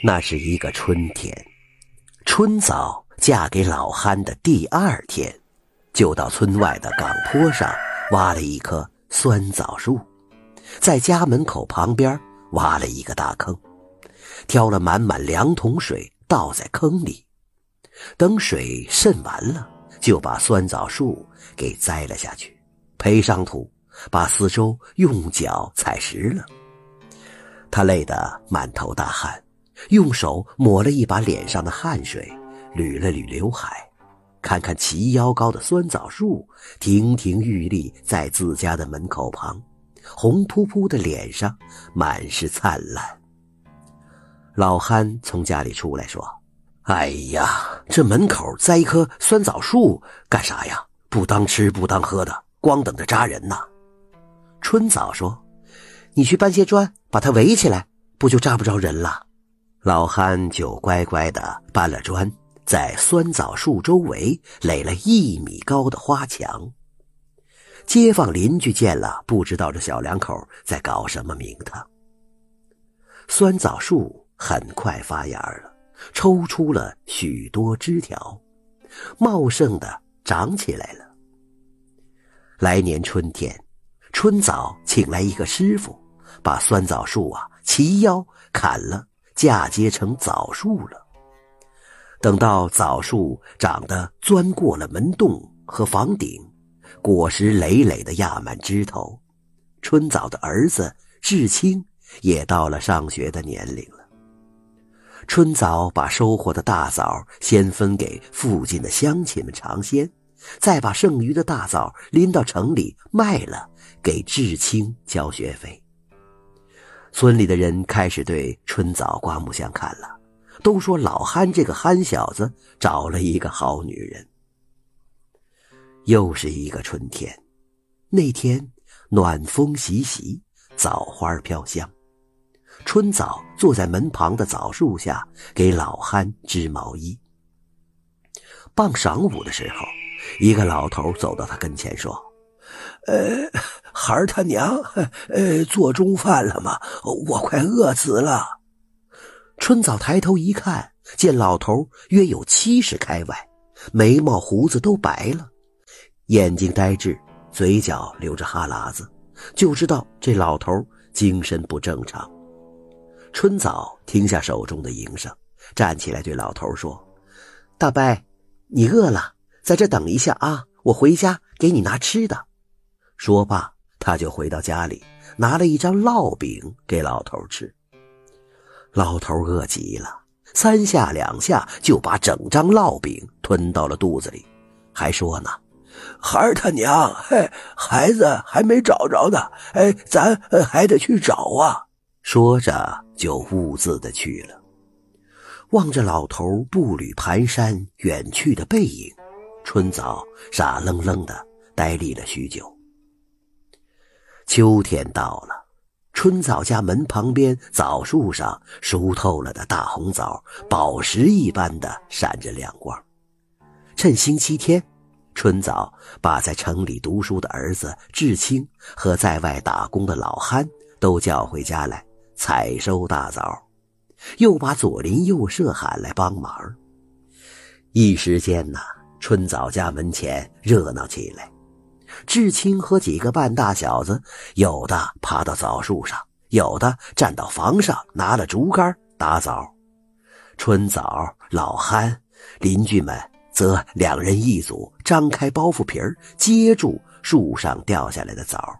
那是一个春天，春早嫁给老憨的第二天，就到村外的岗坡上挖了一棵酸枣树，在家门口旁边挖了一个大坑，挑了满满两桶水倒在坑里，等水渗完了，就把酸枣树给栽了下去，培上土，把四周用脚踩实了。他累得满头大汗。用手抹了一把脸上的汗水，捋了捋刘海，看看齐腰高的酸枣树，亭亭玉立在自家的门口旁，红扑扑的脸上满是灿烂。老憨从家里出来说：“哎呀，这门口栽一棵酸枣树干啥呀？不当吃不当喝的，光等着扎人呐。”春枣说：“你去搬些砖，把它围起来，不就扎不着人了？”老憨就乖乖的搬了砖，在酸枣树周围垒了一米高的花墙。街坊邻居见了，不知道这小两口在搞什么名堂。酸枣树很快发芽了，抽出了许多枝条，茂盛的长起来了。来年春天，春早请来一个师傅，把酸枣树啊齐腰砍了。嫁接成枣树了。等到枣树长得钻过了门洞和房顶，果实累累的压满枝头，春枣的儿子志清也到了上学的年龄了。春枣把收获的大枣先分给附近的乡亲们尝鲜，再把剩余的大枣拎到城里卖了，给志清交学费。村里的人开始对春枣刮目相看了，都说老憨这个憨小子找了一个好女人。又是一个春天，那天暖风习习，枣花飘香。春枣坐在门旁的枣树下，给老憨织毛衣。傍晌午的时候，一个老头走到他跟前说。呃，孩儿他娘，呃，做中饭了吗？我快饿死了。春早抬头一看，见老头约有七十开外，眉毛胡子都白了，眼睛呆滞，嘴角流着哈喇子，就知道这老头精神不正常。春早停下手中的营生，站起来对老头说：“大伯，你饿了，在这等一下啊，我回家给你拿吃的。”说罢，他就回到家里，拿了一张烙饼给老头吃。老头饿极了，三下两下就把整张烙饼吞到了肚子里，还说呢：“孩他娘，嘿，孩子还没找着呢，哎，咱还得去找啊。”说着就兀自的去了。望着老头步履蹒跚远去的背影，春早傻愣愣的呆立了许久。秋天到了，春枣家门旁边枣树上熟透了的大红枣，宝石一般的闪着亮光。趁星期天，春枣把在城里读书的儿子志清和在外打工的老憨都叫回家来采收大枣，又把左邻右舍喊来帮忙。一时间呐，春枣家门前热闹起来。志清和几个半大小子，有的爬到枣树上，有的站到房上，拿了竹竿打枣。春枣、老憨、邻居们则两人一组，张开包袱皮儿接住树上掉下来的枣。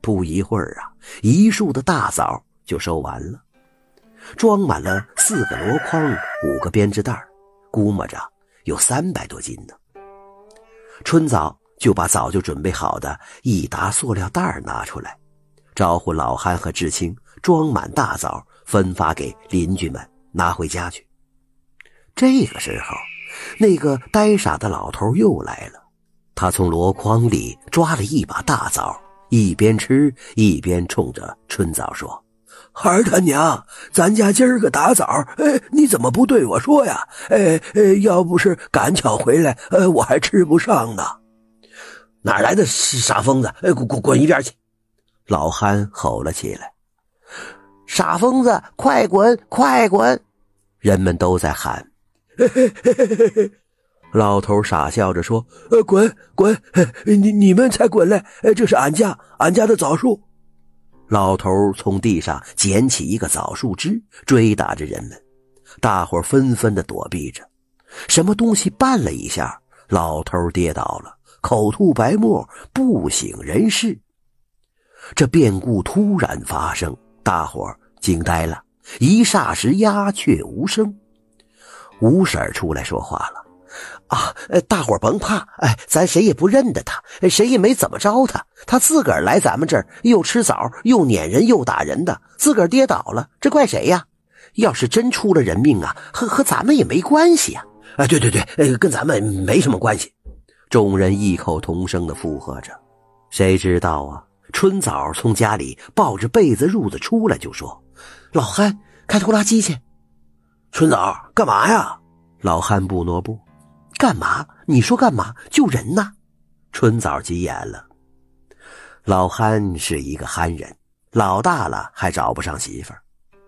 不一会儿啊，一树的大枣就收完了，装满了四个箩筐，五个编织袋，估摸着有三百多斤呢。春枣。就把早就准备好的一沓塑料袋拿出来，招呼老憨和志清装满大枣，分发给邻居们拿回家去。这个时候，那个呆傻的老头又来了，他从箩筐里抓了一把大枣，一边吃一边冲着春枣说：“孩他娘，咱家今儿个打枣，哎，你怎么不对我说呀？哎哎，要不是赶巧回来，呃，我还吃不上呢。”哪来的傻疯子？哎，滚滚滚一边去！老憨吼了起来：“傻疯子，快滚，快滚！”人们都在喊。嘿嘿嘿嘿嘿嘿老头傻笑着说：“呃，滚滚，你你们才滚来！这是俺家俺家的枣树。”老头从地上捡起一个枣树枝，追打着人们。大伙纷纷的躲避着。什么东西绊了一下，老头跌倒了，口吐白沫，不省人事。这变故突然发生，大伙惊呆了，一霎时鸦雀无声。吴婶出来说话了：“啊，大伙甭怕，哎，咱谁也不认得他，谁也没怎么着他，他自个儿来咱们这儿，又吃枣，又撵人，又打人的，自个儿跌倒了，这怪谁呀？要是真出了人命啊，和和咱们也没关系呀。啊，对对对，跟咱们没什么关系。”众人异口同声的附和着。谁知道啊？春枣从家里抱着被子褥子出来，就说：“老憨，开拖拉机去。”春枣干嘛呀？老憨不挪步。干嘛？你说干嘛？救人呐！春枣急眼了。老憨是一个憨人，老大了还找不上媳妇儿，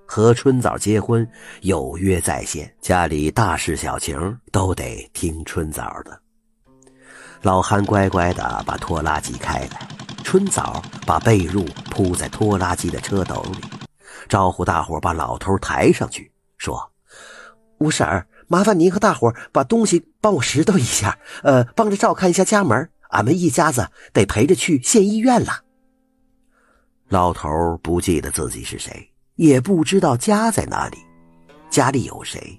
和春枣结婚有约在先，家里大事小情都得听春枣的。老憨乖乖的把拖拉机开来。春枣把被褥铺在拖拉机的车斗里，招呼大伙把老头抬上去，说：“吴婶儿，麻烦您和大伙把东西帮我拾掇一下，呃，帮着照看一下家门。俺们一家子得陪着去县医院了。”老头不记得自己是谁，也不知道家在哪里，家里有谁，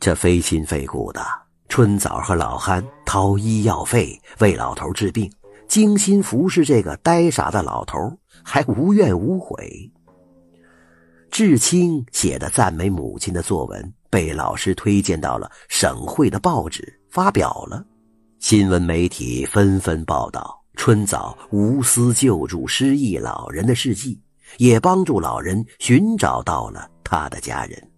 这非亲非故的。春枣和老憨掏医药费为老头治病。精心服侍这个呆傻的老头，还无怨无悔。志清写的赞美母亲的作文被老师推荐到了省会的报纸发表了，新闻媒体纷纷报道春早无私救助失忆老人的事迹，也帮助老人寻找到了他的家人。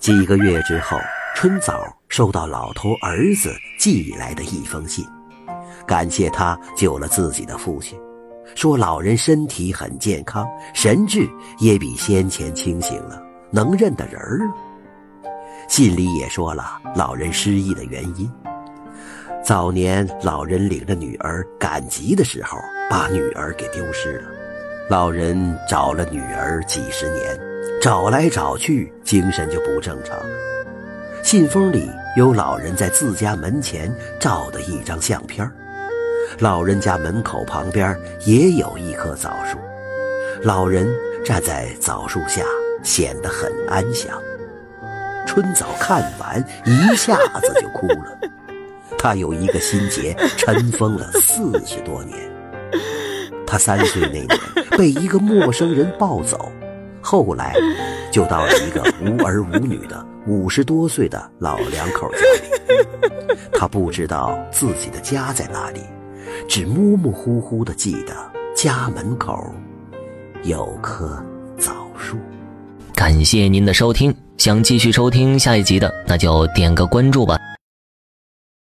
几个月之后，春早收到老头儿子寄来的一封信。感谢他救了自己的父亲，说老人身体很健康，神智也比先前清醒了，能认得人了。信里也说了老人失忆的原因：早年老人领着女儿赶集的时候，把女儿给丢失了。老人找了女儿几十年，找来找去，精神就不正常。信封里有老人在自家门前照的一张相片老人家门口旁边也有一棵枣树，老人站在枣树下，显得很安详。春枣看完一下子就哭了，他有一个心结尘封了四十多年。他三岁那年被一个陌生人抱走，后来就到了一个无儿无女的五十多岁的老两口家里。他不知道自己的家在哪里。只模模糊糊的记得家门口有棵枣树。感谢您的收听，想继续收听下一集的，那就点个关注吧。